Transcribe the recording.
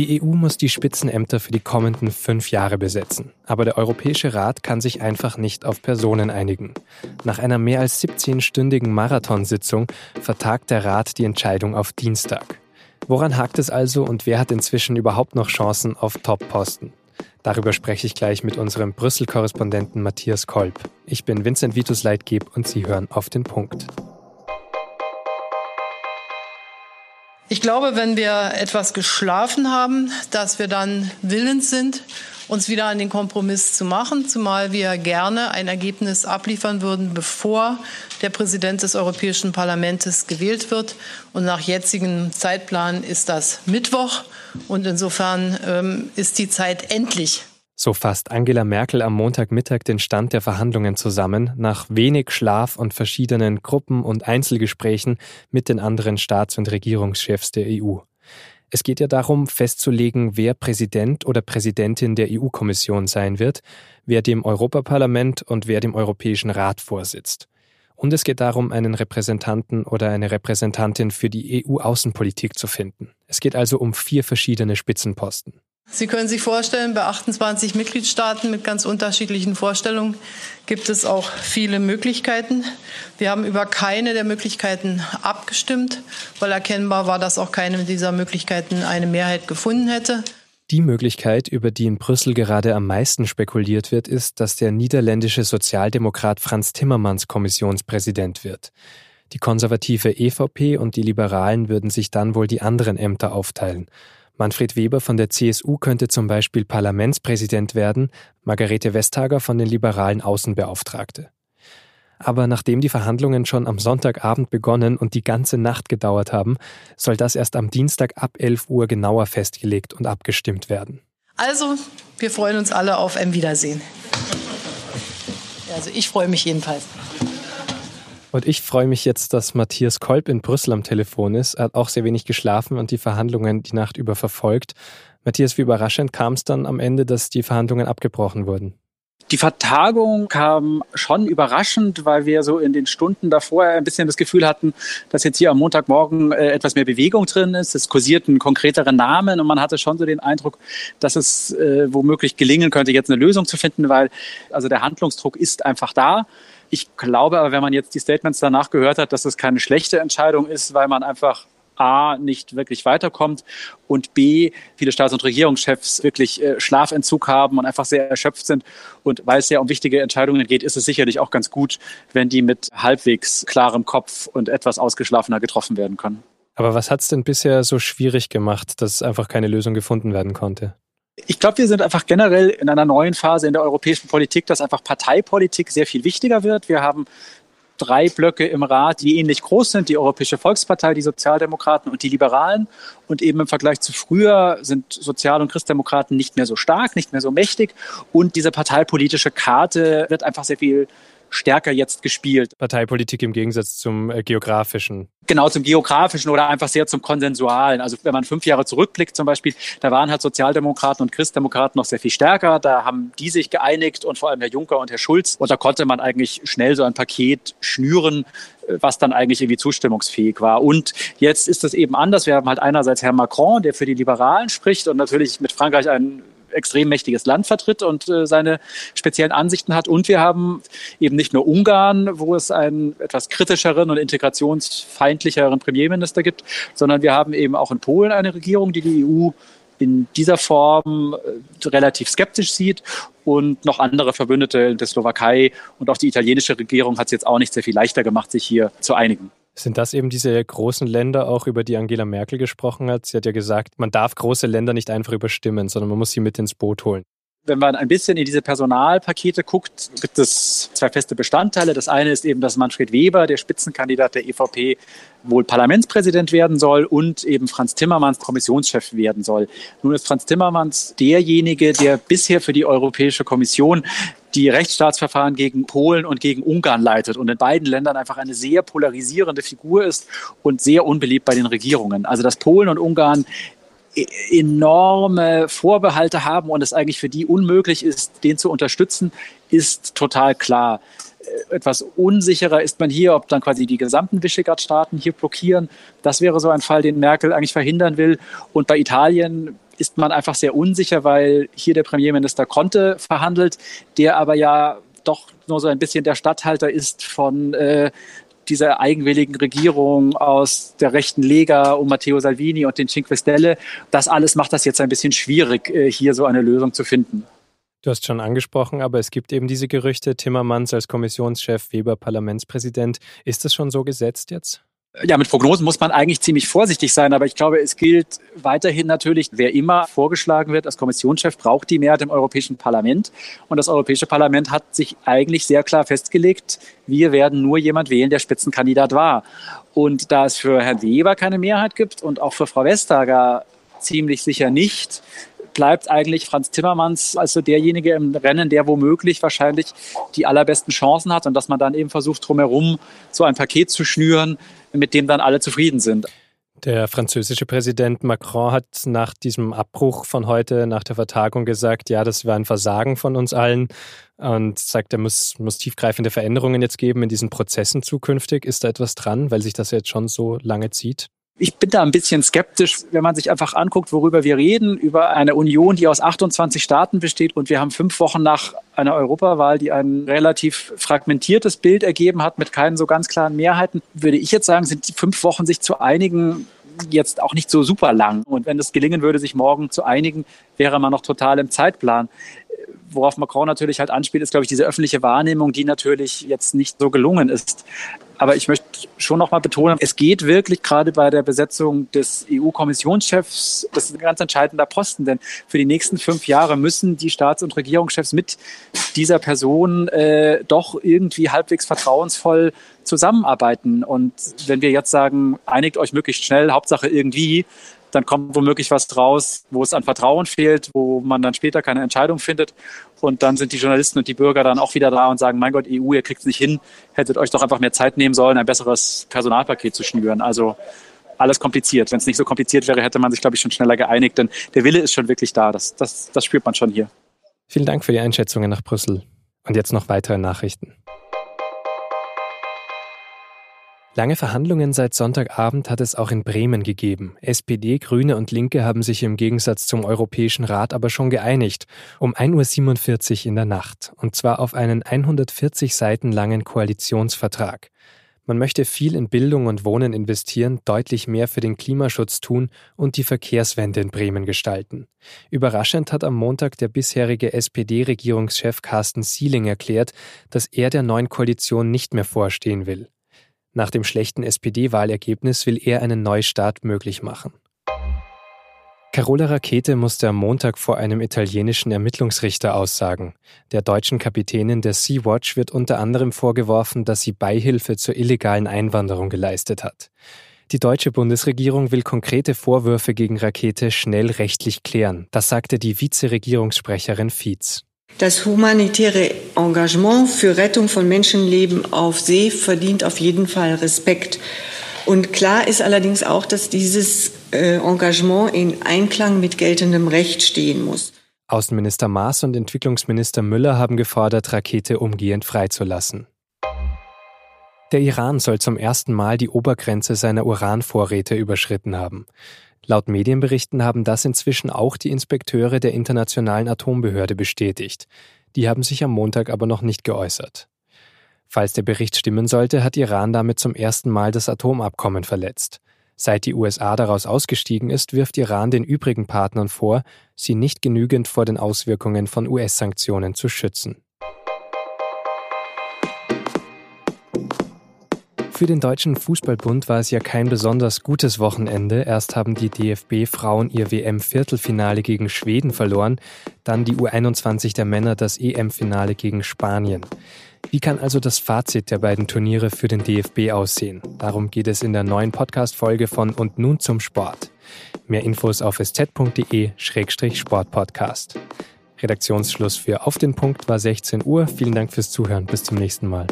Die EU muss die Spitzenämter für die kommenden fünf Jahre besetzen. Aber der Europäische Rat kann sich einfach nicht auf Personen einigen. Nach einer mehr als 17-stündigen Marathonsitzung vertagt der Rat die Entscheidung auf Dienstag. Woran hakt es also und wer hat inzwischen überhaupt noch Chancen auf Top-Posten? Darüber spreche ich gleich mit unserem Brüssel-Korrespondenten Matthias Kolb. Ich bin Vincent Vitus Leitgeb und Sie hören auf den Punkt. Ich glaube, wenn wir etwas geschlafen haben, dass wir dann willens sind, uns wieder an den Kompromiss zu machen, zumal wir gerne ein Ergebnis abliefern würden, bevor der Präsident des Europäischen Parlaments gewählt wird. Und nach jetzigem Zeitplan ist das Mittwoch. Und insofern ähm, ist die Zeit endlich so fasst Angela Merkel am Montagmittag den Stand der Verhandlungen zusammen, nach wenig Schlaf und verschiedenen Gruppen- und Einzelgesprächen mit den anderen Staats- und Regierungschefs der EU. Es geht ja darum, festzulegen, wer Präsident oder Präsidentin der EU-Kommission sein wird, wer dem Europaparlament und wer dem Europäischen Rat vorsitzt. Und es geht darum, einen Repräsentanten oder eine Repräsentantin für die EU-Außenpolitik zu finden. Es geht also um vier verschiedene Spitzenposten. Sie können sich vorstellen, bei 28 Mitgliedstaaten mit ganz unterschiedlichen Vorstellungen gibt es auch viele Möglichkeiten. Wir haben über keine der Möglichkeiten abgestimmt, weil erkennbar war, dass auch keine dieser Möglichkeiten eine Mehrheit gefunden hätte. Die Möglichkeit, über die in Brüssel gerade am meisten spekuliert wird, ist, dass der niederländische Sozialdemokrat Franz Timmermans Kommissionspräsident wird. Die konservative EVP und die Liberalen würden sich dann wohl die anderen Ämter aufteilen. Manfred Weber von der CSU könnte zum Beispiel Parlamentspräsident werden, Margarete Vestager von den Liberalen Außenbeauftragte. Aber nachdem die Verhandlungen schon am Sonntagabend begonnen und die ganze Nacht gedauert haben, soll das erst am Dienstag ab 11 Uhr genauer festgelegt und abgestimmt werden. Also, wir freuen uns alle auf ein Wiedersehen. Also ich freue mich jedenfalls. Und ich freue mich jetzt, dass Matthias Kolb in Brüssel am Telefon ist. Er hat auch sehr wenig geschlafen und die Verhandlungen die Nacht über verfolgt. Matthias, wie überraschend kam es dann am Ende, dass die Verhandlungen abgebrochen wurden? Die Vertagung kam schon überraschend, weil wir so in den Stunden davor ein bisschen das Gefühl hatten, dass jetzt hier am Montagmorgen äh, etwas mehr Bewegung drin ist. Es kursierten konkretere Namen und man hatte schon so den Eindruck, dass es äh, womöglich gelingen könnte, jetzt eine Lösung zu finden, weil also der Handlungsdruck ist einfach da. Ich glaube aber, wenn man jetzt die Statements danach gehört hat, dass es keine schlechte Entscheidung ist, weil man einfach A, nicht wirklich weiterkommt und B, viele Staats- und Regierungschefs wirklich äh, Schlafentzug haben und einfach sehr erschöpft sind. Und weil es ja um wichtige Entscheidungen geht, ist es sicherlich auch ganz gut, wenn die mit halbwegs klarem Kopf und etwas ausgeschlafener getroffen werden können. Aber was hat es denn bisher so schwierig gemacht, dass einfach keine Lösung gefunden werden konnte? Ich glaube, wir sind einfach generell in einer neuen Phase in der europäischen Politik, dass einfach Parteipolitik sehr viel wichtiger wird. Wir haben drei Blöcke im Rat, die ähnlich groß sind, die Europäische Volkspartei, die Sozialdemokraten und die Liberalen. Und eben im Vergleich zu früher sind Sozial- und Christdemokraten nicht mehr so stark, nicht mehr so mächtig. Und diese parteipolitische Karte wird einfach sehr viel stärker jetzt gespielt. Parteipolitik im Gegensatz zum äh, geografischen. Genau, zum geografischen oder einfach sehr zum konsensualen. Also wenn man fünf Jahre zurückblickt zum Beispiel, da waren halt Sozialdemokraten und Christdemokraten noch sehr viel stärker. Da haben die sich geeinigt und vor allem Herr Juncker und Herr Schulz. Und da konnte man eigentlich schnell so ein Paket schnüren, äh, was dann eigentlich irgendwie zustimmungsfähig war. Und jetzt ist es eben anders. Wir haben halt einerseits Herrn Macron, der für die Liberalen spricht und natürlich mit Frankreich einen extrem mächtiges Land vertritt und äh, seine speziellen Ansichten hat. Und wir haben eben nicht nur Ungarn, wo es einen etwas kritischeren und integrationsfeindlicheren Premierminister gibt, sondern wir haben eben auch in Polen eine Regierung, die die EU in dieser Form äh, relativ skeptisch sieht und noch andere Verbündete der Slowakei und auch die italienische Regierung hat es jetzt auch nicht sehr viel leichter gemacht, sich hier zu einigen. Sind das eben diese großen Länder auch, über die Angela Merkel gesprochen hat? Sie hat ja gesagt, man darf große Länder nicht einfach überstimmen, sondern man muss sie mit ins Boot holen. Wenn man ein bisschen in diese Personalpakete guckt, gibt es zwei feste Bestandteile. Das eine ist eben, dass Manfred Weber, der Spitzenkandidat der EVP, wohl Parlamentspräsident werden soll und eben Franz Timmermans Kommissionschef werden soll. Nun ist Franz Timmermans derjenige, der bisher für die Europäische Kommission die Rechtsstaatsverfahren gegen Polen und gegen Ungarn leitet und in beiden Ländern einfach eine sehr polarisierende Figur ist und sehr unbeliebt bei den Regierungen. Also dass Polen und Ungarn e-, enorme Vorbehalte haben und es eigentlich für die unmöglich ist, den zu unterstützen, ist total klar. Äh, etwas unsicherer ist man hier, ob dann quasi die gesamten Visegrad-Staaten hier blockieren. Das wäre so ein Fall, den Merkel eigentlich verhindern will. Und bei Italien ist man einfach sehr unsicher, weil hier der Premierminister Conte verhandelt, der aber ja doch nur so ein bisschen der Statthalter ist von äh, dieser eigenwilligen Regierung aus der rechten Lega um Matteo Salvini und den Cinque Stelle. Das alles macht das jetzt ein bisschen schwierig, äh, hier so eine Lösung zu finden. Du hast schon angesprochen, aber es gibt eben diese Gerüchte, Timmermans als Kommissionschef, Weber Parlamentspräsident. Ist das schon so gesetzt jetzt? Ja, mit Prognosen muss man eigentlich ziemlich vorsichtig sein, aber ich glaube, es gilt weiterhin natürlich, wer immer vorgeschlagen wird als Kommissionschef, braucht die Mehrheit im Europäischen Parlament. Und das Europäische Parlament hat sich eigentlich sehr klar festgelegt, wir werden nur jemand wählen, der Spitzenkandidat war. Und da es für Herrn Weber keine Mehrheit gibt und auch für Frau Vestager ziemlich sicher nicht, bleibt eigentlich Franz Timmermans als so derjenige im Rennen, der womöglich wahrscheinlich die allerbesten Chancen hat und dass man dann eben versucht, drumherum so ein Paket zu schnüren, mit dem dann alle zufrieden sind. Der französische Präsident Macron hat nach diesem Abbruch von heute, nach der Vertagung gesagt, ja, das war ein Versagen von uns allen und sagt, er muss, muss tiefgreifende Veränderungen jetzt geben in diesen Prozessen zukünftig. Ist da etwas dran, weil sich das jetzt schon so lange zieht? Ich bin da ein bisschen skeptisch, wenn man sich einfach anguckt, worüber wir reden, über eine Union, die aus 28 Staaten besteht und wir haben fünf Wochen nach einer Europawahl, die ein relativ fragmentiertes Bild ergeben hat mit keinen so ganz klaren Mehrheiten, würde ich jetzt sagen, sind die fünf Wochen sich zu einigen jetzt auch nicht so super lang. Und wenn es gelingen würde, sich morgen zu einigen, wäre man noch total im Zeitplan worauf Macron natürlich halt anspielt, ist, glaube ich, diese öffentliche Wahrnehmung, die natürlich jetzt nicht so gelungen ist. Aber ich möchte schon noch mal betonen, es geht wirklich gerade bei der Besetzung des EU-Kommissionschefs, das ist ein ganz entscheidender Posten, denn für die nächsten fünf Jahre müssen die Staats- und Regierungschefs mit dieser Person äh, doch irgendwie halbwegs vertrauensvoll zusammenarbeiten. Und wenn wir jetzt sagen, einigt euch möglichst schnell, Hauptsache irgendwie, dann kommt womöglich was draus, wo es an Vertrauen fehlt, wo man dann später keine Entscheidung findet. Und dann sind die Journalisten und die Bürger dann auch wieder da und sagen, mein Gott, EU, ihr kriegt es nicht hin, hättet euch doch einfach mehr Zeit nehmen sollen, ein besseres Personalpaket zu schnüren. Also alles kompliziert. Wenn es nicht so kompliziert wäre, hätte man sich, glaube ich, schon schneller geeinigt, denn der Wille ist schon wirklich da. Das, das, das spürt man schon hier. Vielen Dank für die Einschätzungen nach Brüssel. Und jetzt noch weitere Nachrichten. Lange Verhandlungen seit Sonntagabend hat es auch in Bremen gegeben. SPD, Grüne und Linke haben sich im Gegensatz zum Europäischen Rat aber schon geeinigt, um 1.47 Uhr in der Nacht, und zwar auf einen 140 Seiten langen Koalitionsvertrag. Man möchte viel in Bildung und Wohnen investieren, deutlich mehr für den Klimaschutz tun und die Verkehrswende in Bremen gestalten. Überraschend hat am Montag der bisherige SPD-Regierungschef Carsten Sieling erklärt, dass er der neuen Koalition nicht mehr vorstehen will. Nach dem schlechten SPD-Wahlergebnis will er einen Neustart möglich machen. Carola Rakete musste am Montag vor einem italienischen Ermittlungsrichter aussagen. Der deutschen Kapitänin der Sea-Watch wird unter anderem vorgeworfen, dass sie Beihilfe zur illegalen Einwanderung geleistet hat. Die deutsche Bundesregierung will konkrete Vorwürfe gegen Rakete schnell rechtlich klären. Das sagte die Vizeregierungssprecherin Fietz. Das humanitäre Engagement für Rettung von Menschenleben auf See verdient auf jeden Fall Respekt. Und klar ist allerdings auch, dass dieses äh, Engagement in Einklang mit geltendem Recht stehen muss. Außenminister Maas und Entwicklungsminister Müller haben gefordert, Rakete umgehend freizulassen. Der Iran soll zum ersten Mal die Obergrenze seiner Uranvorräte überschritten haben. Laut Medienberichten haben das inzwischen auch die Inspekteure der Internationalen Atombehörde bestätigt. Die haben sich am Montag aber noch nicht geäußert. Falls der Bericht stimmen sollte, hat Iran damit zum ersten Mal das Atomabkommen verletzt. Seit die USA daraus ausgestiegen ist, wirft Iran den übrigen Partnern vor, sie nicht genügend vor den Auswirkungen von US-Sanktionen zu schützen. Für den Deutschen Fußballbund war es ja kein besonders gutes Wochenende. Erst haben die DFB-Frauen ihr WM-Viertelfinale gegen Schweden verloren, dann die U21 der Männer das EM-Finale gegen Spanien. Wie kann also das Fazit der beiden Turniere für den DFB aussehen? Darum geht es in der neuen Podcast-Folge von Und nun zum Sport. Mehr Infos auf sz.de-sportpodcast. Redaktionsschluss für Auf den Punkt war 16 Uhr. Vielen Dank fürs Zuhören. Bis zum nächsten Mal.